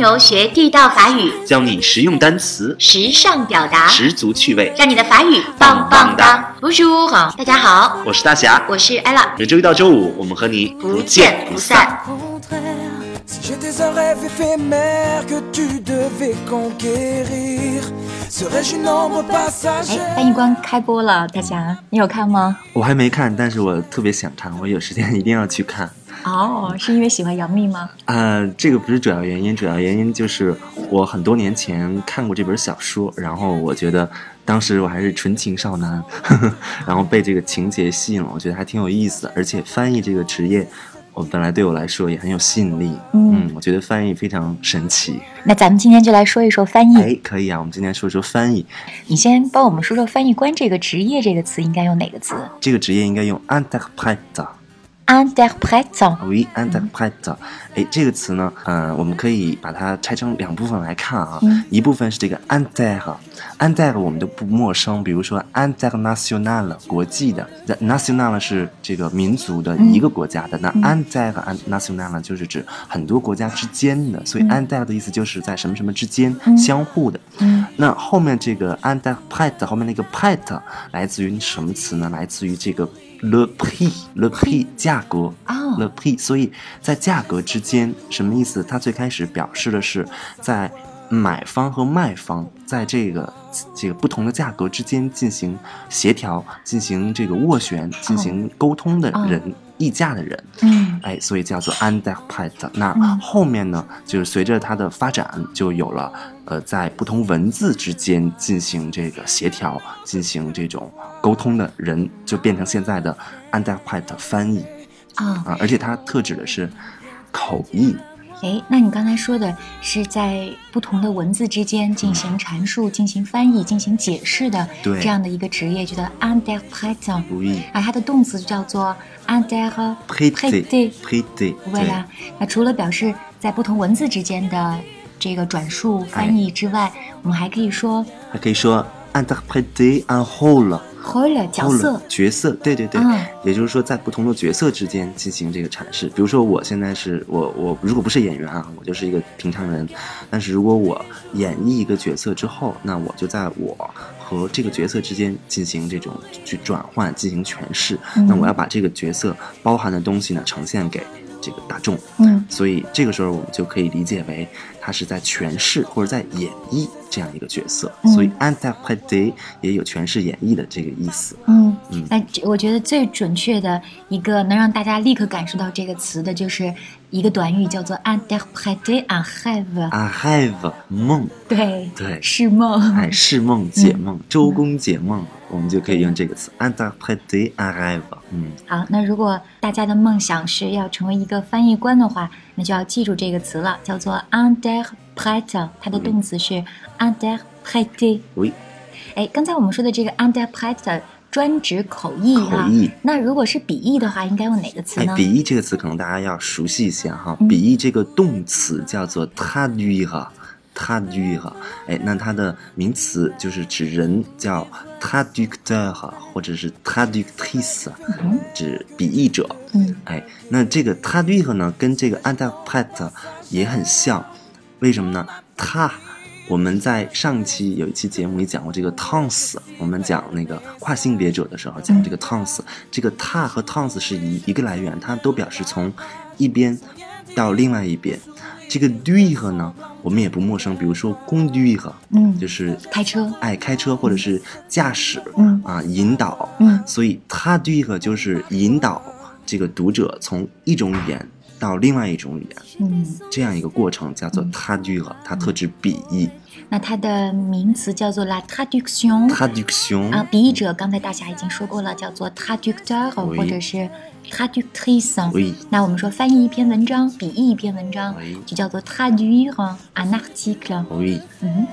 牛学地道法语，教你实用单词，时尚表达，十足趣味，让你的法语棒棒哒！Bonjour，大家好，我是大侠，我是 ella。每周一到周五，我们和你不见不散。哎，翻译官开播了，大侠，你有看吗？我还没看，但是我特别想看，我有时间一定要去看。哦，是因为喜欢杨幂吗？呃，这个不是主要原因，主要原因就是我很多年前看过这本小说，然后我觉得当时我还是纯情少男，呵 呵然后被这个情节吸引了，我觉得还挺有意思的，而且翻译这个职业。我本来对我来说也很有吸引力，嗯，我觉得翻译非常神奇。那咱们今天就来说一说翻译。哎，可以啊，我们今天说说翻译。你先帮我们说说翻译官这个职业这个词应该用哪个词？这个职业应该用 interprète。interprète，oui interprète。哎，这个词呢，嗯，我们可以把它拆成两部分来看啊。一部分是这个 inter，inter 我们都不陌生，比如说 international 国际的，national 是这个民族的一个国家的，那 inter 和 national 就是指很多国家之间的，所以 inter 的意思就是在什么什么之间相互的。那后面这个 interprète 后面那个 prète 来自于什么词呢？来自于这个。Le prix，le prix 价格啊，le prix，所以在价格之间什么意思？它最开始表示的是在买方和卖方在这个这个不同的价格之间进行协调、进行这个斡旋、进行沟通的人。议价的人，嗯，哎，所以叫做 interpret。那后面呢，就是随着它的发展，就有了呃，在不同文字之间进行这个协调、进行这种沟通的人，就变成现在的 interpret 翻译。啊。啊，而且它特指的是口译。哎，那你刚才说的是在不同的文字之间进行阐述、进行翻译、进行解释的这样的一个职业，叫做 interpreter。啊，它的动词叫做 interpreter。对呀，那除了表示在不同文字之间的这个转述、翻译之外，我们还可以说，还可以说 interpreter un rôle。角色角色，对对对，也就是说，在不同的角色之间进行这个阐释。比如说，我现在是我我如果不是演员啊，我就是一个平常人。但是如果我演绎一个角色之后，那我就在我和这个角色之间进行这种去转换、进行诠释。那我要把这个角色包含的东西呢，呈现给。这个大众，嗯，所以这个时候我们就可以理解为他是在诠释或者在演绎这样一个角色，所以 interprete 也有诠释演绎的这个意思。嗯嗯，那我觉得最准确的一个能让大家立刻感受到这个词的，就是一个短语叫做 interprete un rêve。un rêve 梦，对对，是梦，哎，是梦解梦，周公解梦。我们就可以用这个词 un rêve。嗯，好，那如果大家的梦想是要成为一个翻译官的话，那就要记住这个词了，叫做 u n d e r p r e t e 它的动词是 u n d e r p r e t e 喂，哎，刚才我们说的这个 u n d e r p r e t e 专指口译哈。口译。那如果是笔译的话，应该用哪个词呢？笔译这个词可能大家要熟悉一些哈。笔译这个动词叫做 traduire。traduire，哎，那它的名词就是指人叫 traducteur，或者是 traductrice，指笔译者。嗯，哎，那这个 traduire 呢，跟这个 interpret 也很像，为什么呢？他，我们在上期有一期节目里讲过这个 tons，我们讲那个跨性别者的时候讲这个 tons，这个他和 tons 是一一个来源，它都表示从一边到另外一边。这个 duire 呢，我们也不陌生，比如说 conduire，嗯，就是开车，哎，开车或者是驾驶，嗯。啊，引导，嗯，所以 traduire 就是引导这个读者从一种语言到另外一种语言，嗯，这样一个过程叫做 traduire，它特指笔译。那它的名词叫做 la traduction，traduction 啊，笔译者刚才大侠已经说过了，叫做 traducteur 或者是。traductrice，那我们说翻译一篇文章，笔译一篇文章，就叫做 traduire un article。嗯，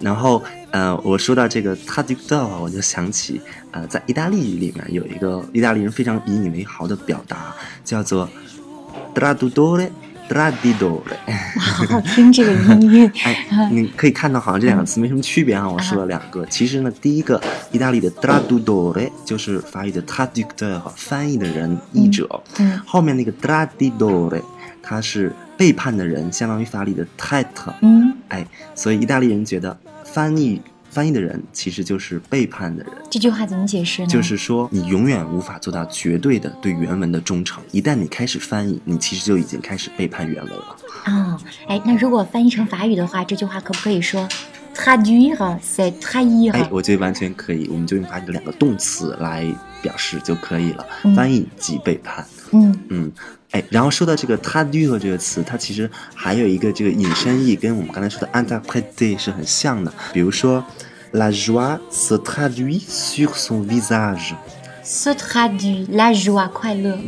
然后呃，我说到这个 traducteur，我就想起呃，在意大利语里面有一个意大利人非常引以为豪的表达，叫做 traduttore。traduttore，好好听这个音乐。哎，你可以看到，好像这两个词没什么区别啊。我说了两个，其实呢，第一个意大利的 traduttore 就是法语的 traducteur，翻译的人、译者。嗯。后面那个 traduttore，它是背叛的人，相当于法语的 t 特。嗯，哎，所以意大利人觉得翻译翻译的人其实就是背叛的人。这句话怎么解释呢？就是说，你永远无法做到绝对的对原文的忠诚。一旦你开始翻译，你其实就已经开始背叛原文了。哦，哎，那如果翻译成法语的话，这句话可不可以说 traduire c'est trahir？哎，我觉得完全可以，我们就用法语的两个动词来表示就可以了。翻译即背叛。嗯嗯，哎，然后说到这个 traduire 这个词，它其实还有一个这个引申义，跟我们刚才说的 interpreter 是很像的。比如说 La joie se traduit sur son visage. Se traduit, la joie, 快乐.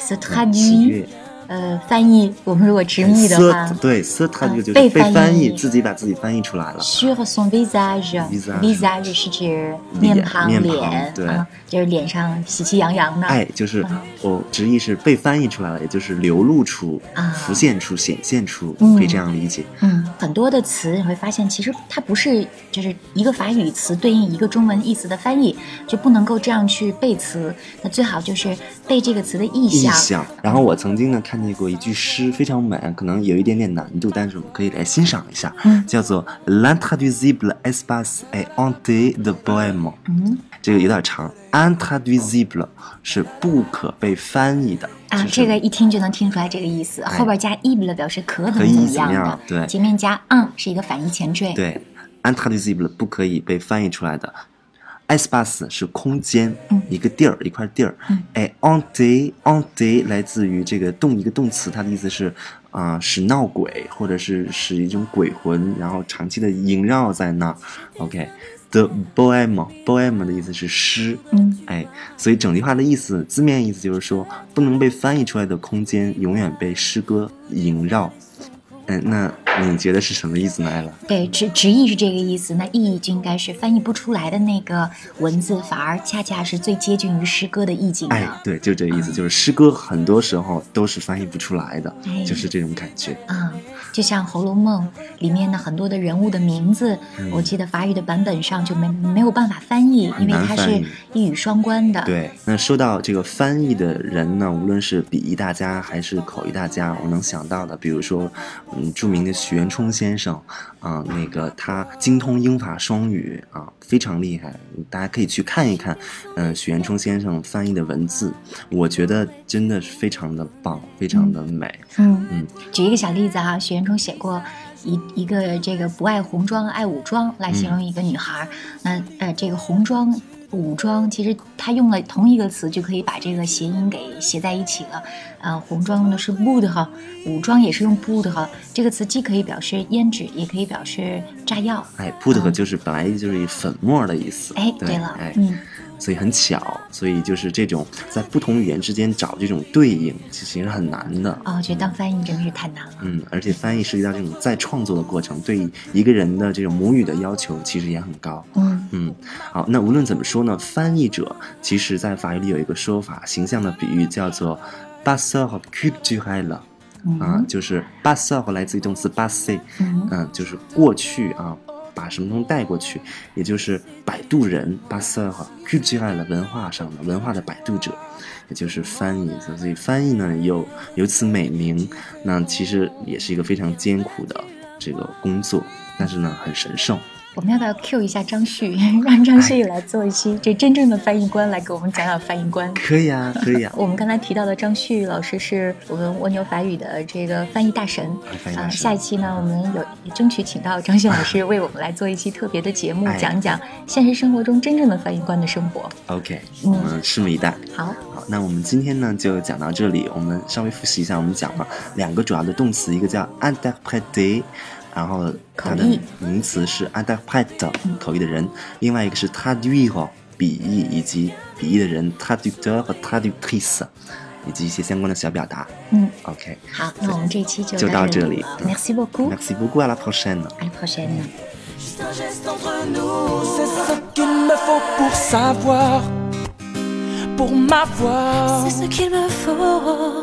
Se traduit. 呃，翻译我们如果直译的话，对，se traduit 就是被翻译，自己把自己翻译出来了。Sur son visage，visage 是指面庞、脸，对，就是脸上喜气洋洋的。哎，就是我直译是被翻译出来了，也就是流露出、浮现出、显现出，可以这样理解。嗯，很多的词你会发现，其实它不是就是一个法语词对应一个中文意思的翻译，就不能够这样去背词。那最好就是背这个词的意象。意象。然后我曾经呢看。看见过一句诗，非常美，可能有一点点难度，但是我们可以来欣赏一下，嗯，叫做 L'intraduisible espace est hanté de poèmes。嗯，这个有点长，Intraduisible 是不可被翻译的啊，这个一听就能听出来这个意思，后边加 ible 表示可怎么怎么样？的，对，前面加 un 是一个反义前缀，对，Intraduisible 不可以被翻译出来的。Espace 是空间，一个地儿，一块地儿。哎，on day on day 来自于这个动一个动词，它的意思是啊，使闹鬼，或者是使一种鬼魂，然后长期的萦绕在那。OK，the poem，poem 的意思是诗。嗯，哎，所以整句话的意思，字面意思就是说，不能被翻译出来的空间，永远被诗歌萦绕。嗯，那你觉得是什么意思呢，艾拉？对，直直译是这个意思，那意义就应该是翻译不出来的那个文字，反而恰恰是最接近于诗歌的意境的。哎，对，就这个意思，就是诗歌很多时候都是翻译不出来的，就是这种感觉。啊，就像《红楼梦》里面的很多的人物的名字，我记得法语的版本上就没没有办法翻译，因为它是一语双关的。对，那说到这个翻译的人呢，无论是笔译大家还是口译大家，我能想到的，比如说。嗯，著名的许渊冲先生，啊，那个他精通英法双语啊，非常厉害，大家可以去看一看。嗯，许渊冲先生翻译的文字，我觉得真的是非常的棒，非常的美。嗯嗯，举一个小例子哈，许渊冲写过一一个这个不爱红妆爱武装来形容一个女孩，那呃这个红妆。武装其实他用了同一个词就可以把这个谐音给写在一起了，呃，红妆用的是 wood 哈，武装也是用 wood 哈，这个词既可以表示胭脂，也可以表示炸药。哎，wood 就是本来就是粉末的意思。哎，对了，嗯。所以很巧，所以就是这种在不同语言之间找这种对应，其实很难的。哦，我觉得当翻译真的是太难了。嗯，而且翻译涉及到这种再创作的过程，对一个人的这种母语的要求其实也很高。嗯嗯，好，那无论怎么说呢，翻译者其实在法语里有一个说法，形象的比喻叫做 “passeur culturel”，啊，就是 b a s s e u r 来自于动词 “passer”，嗯，就是过去啊。把什么东西带过去，也就是摆渡人，巴斯尔哈，Q 之外了文化上的文化的摆渡者，也就是翻译。所以翻译呢有有此美名，那其实也是一个非常艰苦的这个工作，但是呢很神圣。我们要不要 Q 一下张旭，让张旭来做一期这真正的翻译官来给我们讲讲翻译官？可以啊，可以啊。我们刚才提到的张旭老师是我们蜗牛法语的这个翻译大神啊。下一期呢，我们有争取请到张旭老师为我们来做一期特别的节目，讲讲现实生活中真正的翻译官的生活。OK，我们拭目以待。好，好，那我们今天呢就讲到这里。我们稍微复习一下，我们讲了两个主要的动词，一个叫 interpréter。然后它的名词是 interprète 口译的人，另外一个是 traduire 笔译以及笔译的人 traducteur 和 traductrice，以及一些相关的小表达。嗯，OK。好，那我们这一期就就到这里。Merci beaucoup。Merci beaucoup à la prochaine。À la prochaine。Pour m'avoir, c'est ce qu'il me faut.